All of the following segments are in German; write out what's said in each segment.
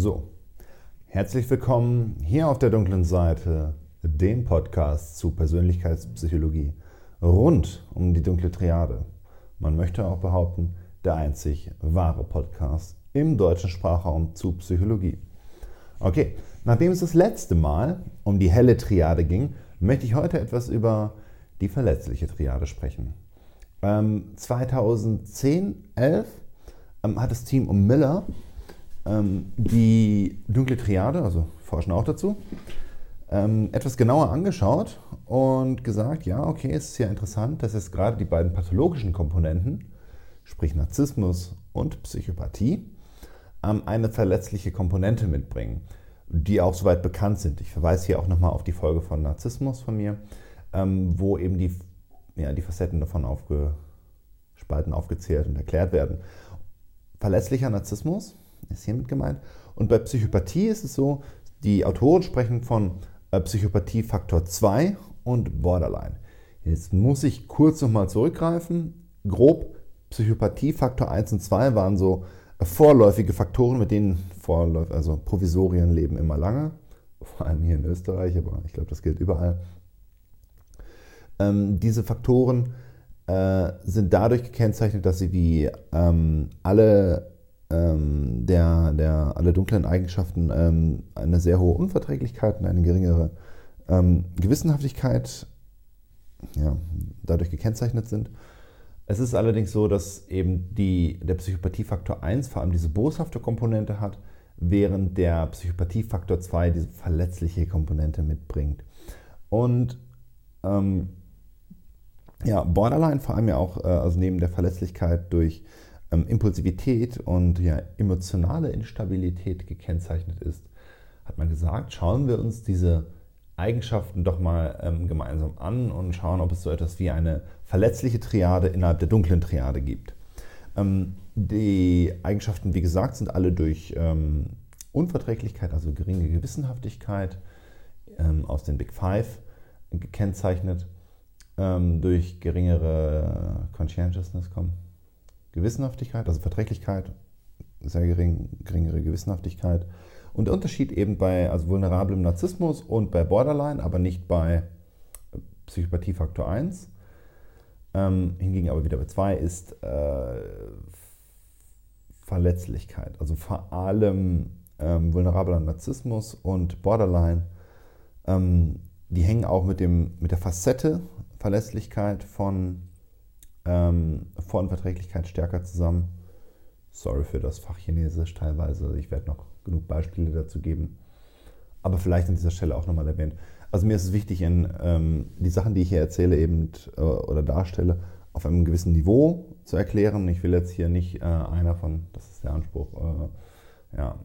So, herzlich willkommen hier auf der dunklen Seite, dem Podcast zu Persönlichkeitspsychologie rund um die dunkle Triade. Man möchte auch behaupten, der einzig wahre Podcast im deutschen Sprachraum zu Psychologie. Okay, nachdem es das letzte Mal um die helle Triade ging, möchte ich heute etwas über die verletzliche Triade sprechen. Ähm, 2010, 11 ähm, hat das Team um Miller ähm, die dunkle Triade, also forschen auch dazu, ähm, etwas genauer angeschaut und gesagt, ja, okay, es ist ja interessant, dass jetzt gerade die beiden pathologischen Komponenten, sprich Narzissmus und Psychopathie, ähm, eine verletzliche Komponente mitbringen, die auch soweit bekannt sind. Ich verweise hier auch nochmal auf die Folge von Narzissmus von mir, ähm, wo eben die, ja, die Facetten davon aufgespalten, aufgezählt und erklärt werden. Verletzlicher Narzissmus ist hiermit gemeint. Und bei Psychopathie ist es so, die Autoren sprechen von äh, Psychopathie Faktor 2 und Borderline. Jetzt muss ich kurz nochmal zurückgreifen. Grob, Psychopathie Faktor 1 und 2 waren so äh, vorläufige Faktoren, mit denen Vorläuf, also Provisorien leben immer lange. Vor allem hier in Österreich, aber ich glaube, das gilt überall. Ähm, diese Faktoren äh, sind dadurch gekennzeichnet, dass sie wie ähm, alle ähm, der, der, alle dunklen Eigenschaften ähm, eine sehr hohe Unverträglichkeit und eine geringere ähm, Gewissenhaftigkeit ja, dadurch gekennzeichnet sind. Es ist allerdings so, dass eben die, der Psychopathiefaktor 1 vor allem diese boshafte Komponente hat, während der Psychopathiefaktor 2 diese verletzliche Komponente mitbringt. Und ähm, ja, Borderline vor allem ja auch, äh, also neben der Verletzlichkeit durch ähm, Impulsivität und ja, emotionale Instabilität gekennzeichnet ist, hat man gesagt, schauen wir uns diese Eigenschaften doch mal ähm, gemeinsam an und schauen, ob es so etwas wie eine verletzliche Triade innerhalb der dunklen Triade gibt. Ähm, die Eigenschaften, wie gesagt, sind alle durch ähm, Unverträglichkeit, also geringe Gewissenhaftigkeit ähm, aus den Big Five gekennzeichnet, ähm, durch geringere Conscientiousness kommen Gewissenhaftigkeit, also Verträglichkeit, sehr gering, geringere Gewissenhaftigkeit. Und der Unterschied eben bei also vulnerablem Narzissmus und bei Borderline, aber nicht bei Psychopathie Faktor 1, ähm, hingegen aber wieder bei 2, ist äh, Verletzlichkeit. Also vor allem ähm, vulnerabler Narzissmus und Borderline, ähm, die hängen auch mit, dem, mit der Facette Verletzlichkeit von ähm, Vorunverträglichkeit stärker zusammen. Sorry für das Fach Chinesisch teilweise. Ich werde noch genug Beispiele dazu geben. Aber vielleicht an dieser Stelle auch nochmal erwähnt. Also mir ist es wichtig, in, ähm, die Sachen, die ich hier erzähle eben äh, oder darstelle, auf einem gewissen Niveau zu erklären. Ich will jetzt hier nicht äh, einer von, das ist der Anspruch, äh, ja,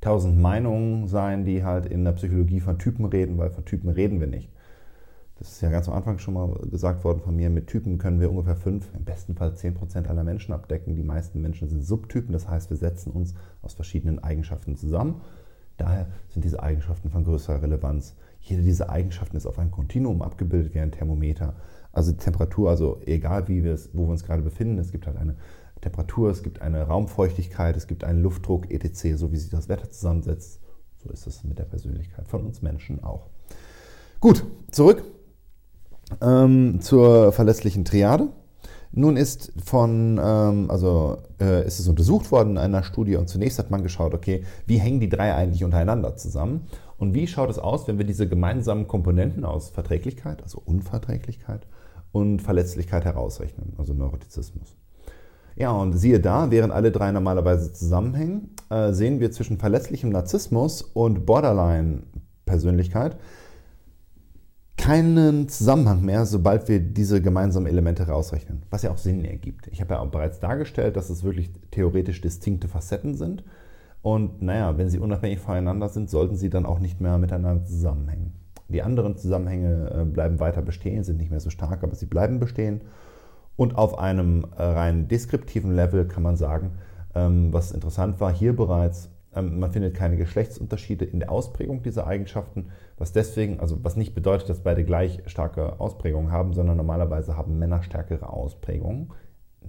tausend Meinungen sein, die halt in der Psychologie von Typen reden, weil von Typen reden wir nicht. Das ist ja ganz am Anfang schon mal gesagt worden von mir, mit Typen können wir ungefähr fünf, im besten Fall zehn Prozent aller Menschen abdecken. Die meisten Menschen sind Subtypen, das heißt, wir setzen uns aus verschiedenen Eigenschaften zusammen. Daher sind diese Eigenschaften von größerer Relevanz. Jede dieser Eigenschaften ist auf einem Kontinuum abgebildet wie ein Thermometer. Also Temperatur, also egal wie wir es, wo wir uns gerade befinden, es gibt halt eine Temperatur, es gibt eine Raumfeuchtigkeit, es gibt einen Luftdruck, etc., so wie sich das Wetter zusammensetzt. So ist es mit der Persönlichkeit von uns Menschen auch. Gut, zurück ähm, zur verlässlichen Triade. Nun ist von, ähm, also äh, ist es untersucht worden in einer Studie und zunächst hat man geschaut, okay, wie hängen die drei eigentlich untereinander zusammen und wie schaut es aus, wenn wir diese gemeinsamen Komponenten aus Verträglichkeit, also Unverträglichkeit und Verletzlichkeit herausrechnen, also Neurotizismus. Ja, und siehe da, während alle drei normalerweise zusammenhängen, äh, sehen wir zwischen verletzlichem Narzissmus und Borderline-Persönlichkeit keinen Zusammenhang mehr, sobald wir diese gemeinsamen Elemente rausrechnen, was ja auch Sinn ergibt. Ich habe ja auch bereits dargestellt, dass es wirklich theoretisch distinkte Facetten sind. Und naja, wenn sie unabhängig voneinander sind, sollten sie dann auch nicht mehr miteinander zusammenhängen. Die anderen Zusammenhänge äh, bleiben weiter bestehen, sind nicht mehr so stark, aber sie bleiben bestehen. Und auf einem äh, rein deskriptiven Level kann man sagen, ähm, was interessant war hier bereits, man findet keine Geschlechtsunterschiede in der Ausprägung dieser Eigenschaften, was deswegen, also was nicht bedeutet, dass beide gleich starke Ausprägungen haben, sondern normalerweise haben Männer stärkere Ausprägungen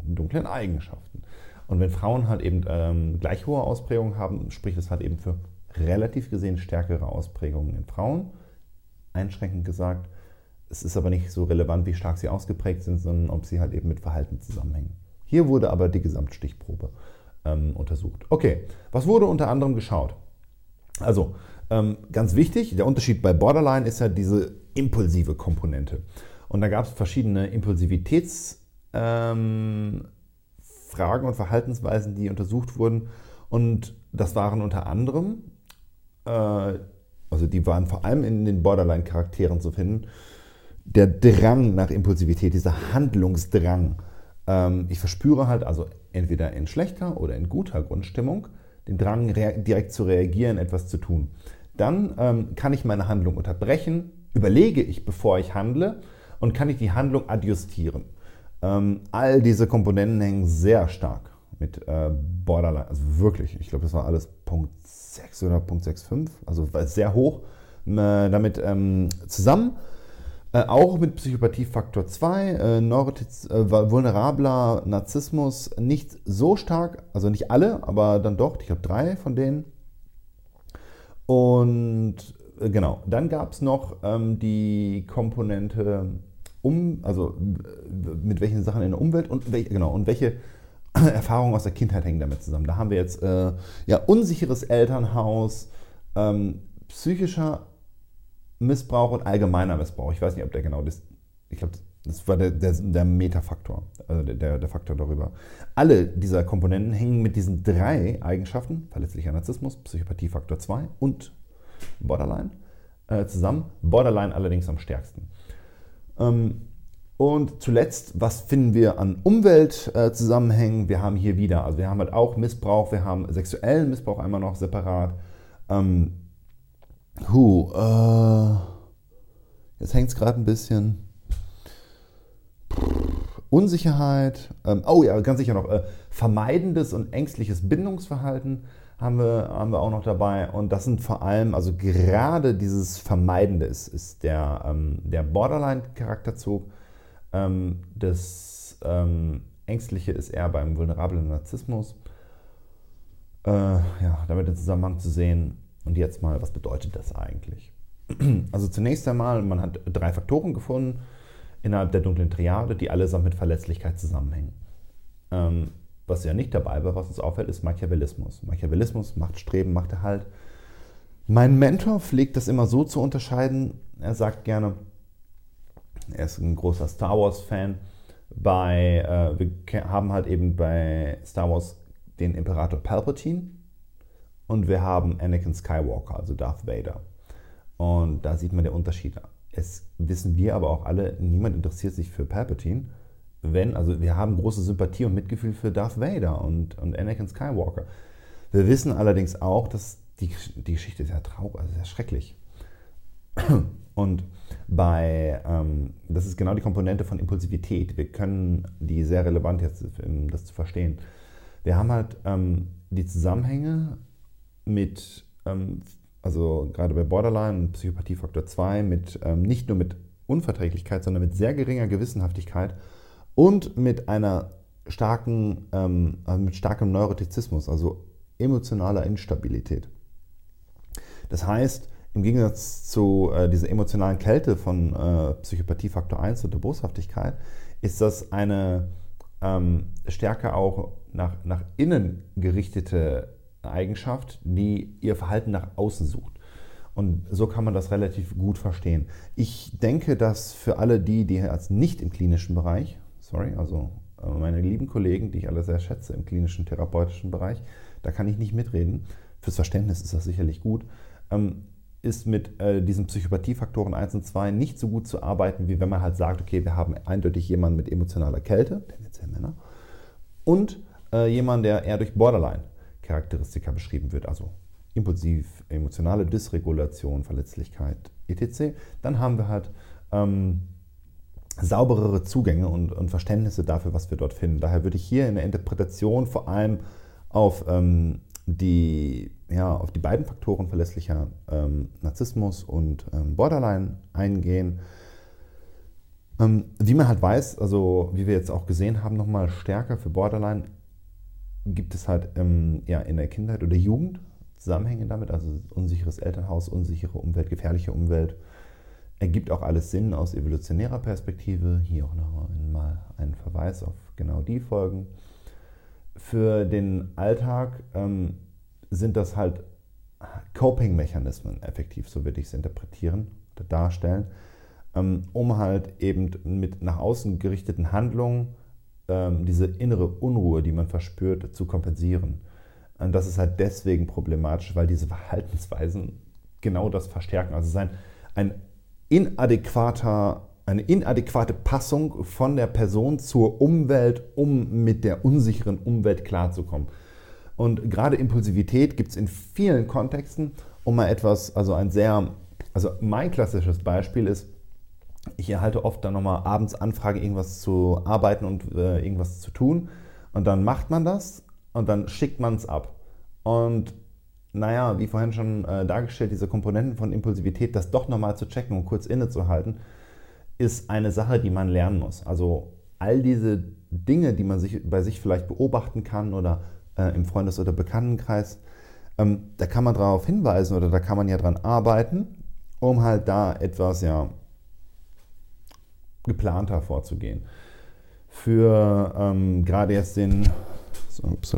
in dunklen Eigenschaften. Und wenn Frauen halt eben ähm, gleich hohe Ausprägungen haben, spricht das halt eben für relativ gesehen stärkere Ausprägungen in Frauen. Einschränkend gesagt, es ist aber nicht so relevant, wie stark sie ausgeprägt sind, sondern ob sie halt eben mit Verhalten zusammenhängen. Hier wurde aber die Gesamtstichprobe ähm, untersucht. Okay, was wurde unter anderem geschaut? Also, ähm, ganz wichtig, der Unterschied bei Borderline ist ja diese impulsive Komponente. Und da gab es verschiedene Impulsivitätsfragen ähm, und Verhaltensweisen, die untersucht wurden. Und das waren unter anderem, äh, also die waren vor allem in den Borderline-Charakteren zu finden, der Drang nach Impulsivität, dieser Handlungsdrang. Ähm, ich verspüre halt also entweder in schlechter oder in guter Grundstimmung den Drang, direkt zu reagieren, etwas zu tun. Dann ähm, kann ich meine Handlung unterbrechen, überlege ich, bevor ich handle und kann ich die Handlung adjustieren. Ähm, all diese Komponenten hängen sehr stark mit äh, Borderline, also wirklich, ich glaube, das war alles Punkt 6 oder Punkt 6,5, also sehr hoch äh, damit ähm, zusammen. Äh, auch mit Psychopathie Faktor 2, äh, Neurotiz, äh, vulnerabler Narzissmus nicht so stark, also nicht alle, aber dann doch, ich glaube drei von denen. Und äh, genau, dann gab es noch ähm, die Komponente um, also mit welchen Sachen in der Umwelt und welche, genau, und welche Erfahrungen aus der Kindheit hängen damit zusammen. Da haben wir jetzt äh, ja unsicheres Elternhaus, ähm, psychischer Missbrauch und allgemeiner Missbrauch. Ich weiß nicht, ob der genau das. Ich glaube, das war der, der, der Metafaktor, also der, der Faktor darüber. Alle dieser Komponenten hängen mit diesen drei Eigenschaften, verletzlicher Narzissmus, Psychopathie Faktor 2 und Borderline, äh, zusammen. Borderline allerdings am stärksten. Ähm, und zuletzt, was finden wir an Umweltzusammenhängen? Äh, wir haben hier wieder, also wir haben halt auch Missbrauch, wir haben sexuellen Missbrauch einmal noch separat. Ähm, Huh, äh, jetzt hängt es gerade ein bisschen. Unsicherheit, ähm, oh ja, ganz sicher noch, äh, vermeidendes und ängstliches Bindungsverhalten haben wir, haben wir auch noch dabei. Und das sind vor allem, also gerade dieses Vermeidende ist, ist der, ähm, der Borderline-Charakterzug. Ähm, das ähm, Ängstliche ist eher beim vulnerablen Narzissmus. Äh, ja, damit in Zusammenhang zu sehen. Und jetzt mal, was bedeutet das eigentlich? Also zunächst einmal, man hat drei Faktoren gefunden innerhalb der dunklen Triade, die allesamt mit Verletzlichkeit zusammenhängen. Ähm, was ja nicht dabei war, was uns auffällt, ist Machiavellismus. Machiavellismus, Machtstreben, Machterhalt. Mein Mentor pflegt das immer so zu unterscheiden. Er sagt gerne, er ist ein großer Star Wars-Fan. Äh, wir haben halt eben bei Star Wars den Imperator Palpatine, und wir haben Anakin Skywalker, also Darth Vader. Und da sieht man den Unterschied. Es wissen wir aber auch alle, niemand interessiert sich für Palpatine. Wenn, also wir haben große Sympathie und Mitgefühl für Darth Vader und, und Anakin Skywalker. Wir wissen allerdings auch, dass die, die Geschichte sehr traurig, also sehr schrecklich. Und bei, ähm, das ist genau die Komponente von Impulsivität. Wir können die sehr relevant jetzt, um das zu verstehen. Wir haben halt ähm, die Zusammenhänge mit, ähm, also gerade bei Borderline, Psychopathiefaktor 2, mit ähm, nicht nur mit Unverträglichkeit, sondern mit sehr geringer Gewissenhaftigkeit und mit einer starken, ähm, also mit starkem Neurotizismus, also emotionaler Instabilität. Das heißt, im Gegensatz zu äh, dieser emotionalen Kälte von äh, Psychopathie Faktor 1 und der Boshaftigkeit, ist das eine ähm, stärker auch nach, nach innen gerichtete Eigenschaft, die ihr Verhalten nach außen sucht. Und so kann man das relativ gut verstehen. Ich denke, dass für alle die, die jetzt nicht im klinischen Bereich, sorry, also äh, meine lieben Kollegen, die ich alle sehr schätze im klinischen therapeutischen Bereich, da kann ich nicht mitreden. Fürs Verständnis ist das sicherlich gut. Ähm, ist mit äh, diesen Psychopathiefaktoren 1 und 2 nicht so gut zu arbeiten, wie wenn man halt sagt, okay, wir haben eindeutig jemanden mit emotionaler Kälte, tendenziell Männer, und äh, jemanden, der eher durch Borderline Charakteristika beschrieben wird, also impulsiv, emotionale Dysregulation, Verletzlichkeit, etc., dann haben wir halt ähm, sauberere Zugänge und, und, Verständnisse dafür, was wir dort finden. Daher würde ich hier in der Interpretation vor allem auf, ähm, die, ja, auf die beiden Faktoren verlässlicher ähm, Narzissmus und ähm, Borderline eingehen. Ähm, wie man halt weiß, also wie wir jetzt auch gesehen haben, nochmal stärker für Borderline gibt es halt ähm, ja, in der Kindheit oder Jugend Zusammenhänge damit, also unsicheres Elternhaus, unsichere Umwelt, gefährliche Umwelt. Ergibt auch alles Sinn aus evolutionärer Perspektive. Hier auch noch einmal ein Verweis auf genau die Folgen. Für den Alltag ähm, sind das halt Coping-Mechanismen effektiv, so würde ich es interpretieren oder darstellen, ähm, um halt eben mit nach außen gerichteten Handlungen ähm, diese innere Unruhe, die man verspürt, zu kompensieren. Und das ist halt deswegen problematisch, weil diese Verhaltensweisen genau das verstärken. Also es ist ein, ein inadäquater, eine inadäquate Passung von der Person zur Umwelt, um mit der unsicheren Umwelt klarzukommen. Und gerade Impulsivität gibt es in vielen Kontexten, um mal etwas, also ein sehr, also mein klassisches Beispiel ist, ich erhalte oft dann nochmal abends Anfrage, irgendwas zu arbeiten und äh, irgendwas zu tun. Und dann macht man das und dann schickt man es ab. Und naja, wie vorhin schon äh, dargestellt, diese Komponenten von Impulsivität, das doch nochmal zu checken und kurz innezuhalten, ist eine Sache, die man lernen muss. Also all diese Dinge, die man sich, bei sich vielleicht beobachten kann oder äh, im Freundes- oder Bekanntenkreis, ähm, da kann man darauf hinweisen oder da kann man ja dran arbeiten, um halt da etwas ja geplanter vorzugehen. Für ähm, gerade jetzt den, so,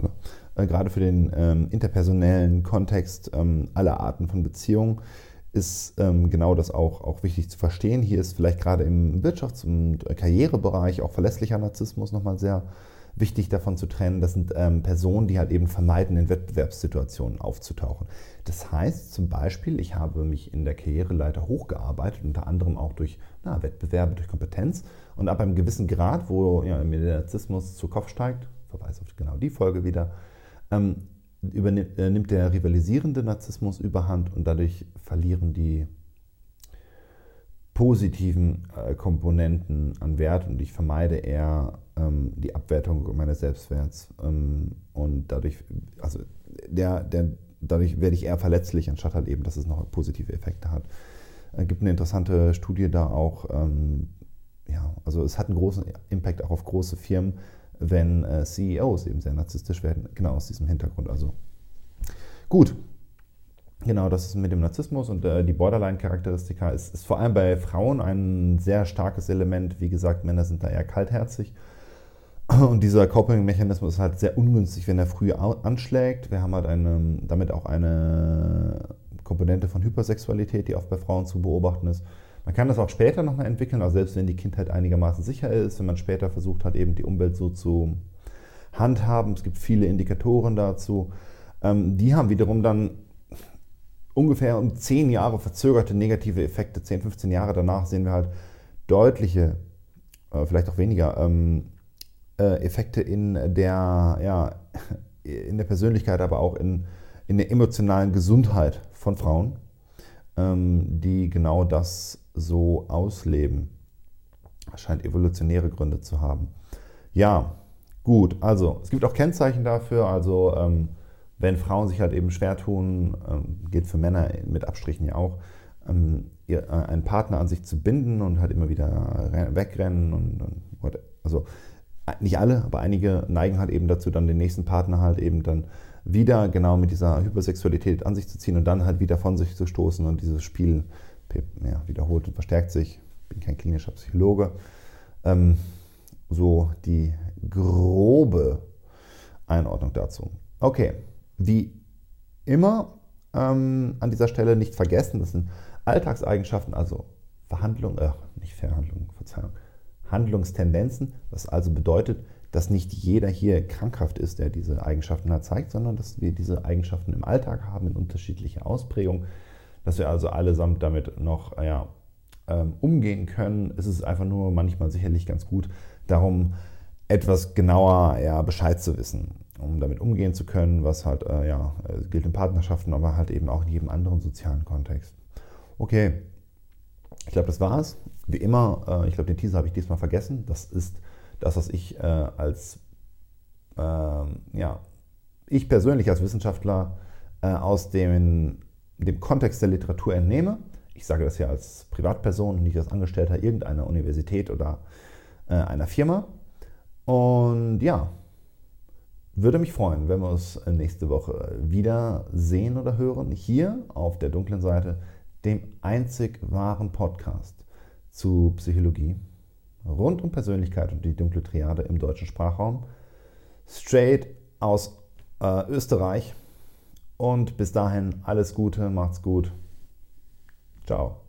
äh, gerade für den ähm, interpersonellen Kontext ähm, aller Arten von Beziehungen ist ähm, genau das auch, auch wichtig zu verstehen. Hier ist vielleicht gerade im Wirtschafts- und Karrierebereich auch verlässlicher Narzissmus nochmal sehr wichtig davon zu trennen. Das sind ähm, Personen, die halt eben vermeiden, in Wettbewerbssituationen aufzutauchen. Das heißt zum Beispiel, ich habe mich in der Karriereleiter hochgearbeitet, unter anderem auch durch na, Wettbewerbe, durch Kompetenz. Und ab einem gewissen Grad, wo ja, mir der Narzissmus zu Kopf steigt, verweise auf genau die Folge wieder, ähm, übernimmt, äh, nimmt der rivalisierende Narzissmus überhand und dadurch verlieren die positiven äh, Komponenten an Wert und ich vermeide eher ähm, die Abwertung meines Selbstwerts ähm, und dadurch, also der, der, dadurch werde ich eher verletzlich, anstatt halt eben, dass es noch positive Effekte hat. Es äh, gibt eine interessante Studie da auch, ähm, ja, also es hat einen großen Impact auch auf große Firmen, wenn äh, CEOs eben sehr narzisstisch werden, genau aus diesem Hintergrund. Also gut, Genau, das ist mit dem Narzissmus und äh, die Borderline-Charakteristika ist, ist, vor allem bei Frauen ein sehr starkes Element. Wie gesagt, Männer sind da eher kaltherzig. Und dieser Coping-Mechanismus ist halt sehr ungünstig, wenn er früh anschlägt. Wir haben halt eine, damit auch eine Komponente von Hypersexualität, die oft bei Frauen zu beobachten ist. Man kann das auch später nochmal entwickeln, also selbst wenn die Kindheit einigermaßen sicher ist, wenn man später versucht hat, eben die Umwelt so zu handhaben. Es gibt viele Indikatoren dazu. Ähm, die haben wiederum dann ungefähr um 10 Jahre verzögerte negative Effekte. 10, 15 Jahre danach sehen wir halt deutliche, äh, vielleicht auch weniger, ähm, äh, Effekte in der, ja, in der Persönlichkeit, aber auch in, in der emotionalen Gesundheit von Frauen, ähm, die genau das so ausleben. Das scheint evolutionäre Gründe zu haben. Ja, gut, also es gibt auch Kennzeichen dafür, also ähm, wenn Frauen sich halt eben schwer tun, ähm, gilt für Männer mit Abstrichen ja auch, ähm, äh, einen Partner an sich zu binden und halt immer wieder wegrennen und, und also äh, nicht alle, aber einige neigen halt eben dazu, dann den nächsten Partner halt eben dann wieder genau mit dieser Hypersexualität an sich zu ziehen und dann halt wieder von sich zu stoßen und dieses Spiel ja, wiederholt und verstärkt sich. Ich bin kein klinischer Psychologe. Ähm, so die grobe Einordnung dazu. Okay, wie immer ähm, an dieser Stelle nicht vergessen, das sind Alltagseigenschaften, also Verhandlungen, äh, nicht Verhandlungen, Verzeihung, Handlungstendenzen, was also bedeutet, dass nicht jeder hier krankhaft ist, der diese Eigenschaften hat, zeigt, sondern dass wir diese Eigenschaften im Alltag haben in unterschiedlicher Ausprägung, dass wir also allesamt damit noch ja, ähm, umgehen können. Es ist einfach nur manchmal sicherlich ganz gut, darum etwas genauer ja, Bescheid zu wissen um damit umgehen zu können, was halt, äh, ja, gilt in Partnerschaften, aber halt eben auch in jedem anderen sozialen Kontext. Okay, ich glaube, das war's. Wie immer, äh, ich glaube, den Teaser habe ich diesmal vergessen. Das ist das, was ich äh, als, ähm, ja, ich persönlich als Wissenschaftler äh, aus dem, dem Kontext der Literatur entnehme. Ich sage das ja als Privatperson, nicht als Angestellter irgendeiner Universität oder äh, einer Firma. Und ja, Würde mich freuen, wenn wir uns nächste Woche wieder sehen oder hören, hier auf der dunklen Seite, dem einzig wahren Podcast zu Psychologie rund um Persönlichkeit und die dunkle Triade im deutschen Sprachraum. Straight aus äh, Österreich. Und bis dahin alles Gute, macht's gut. Ciao.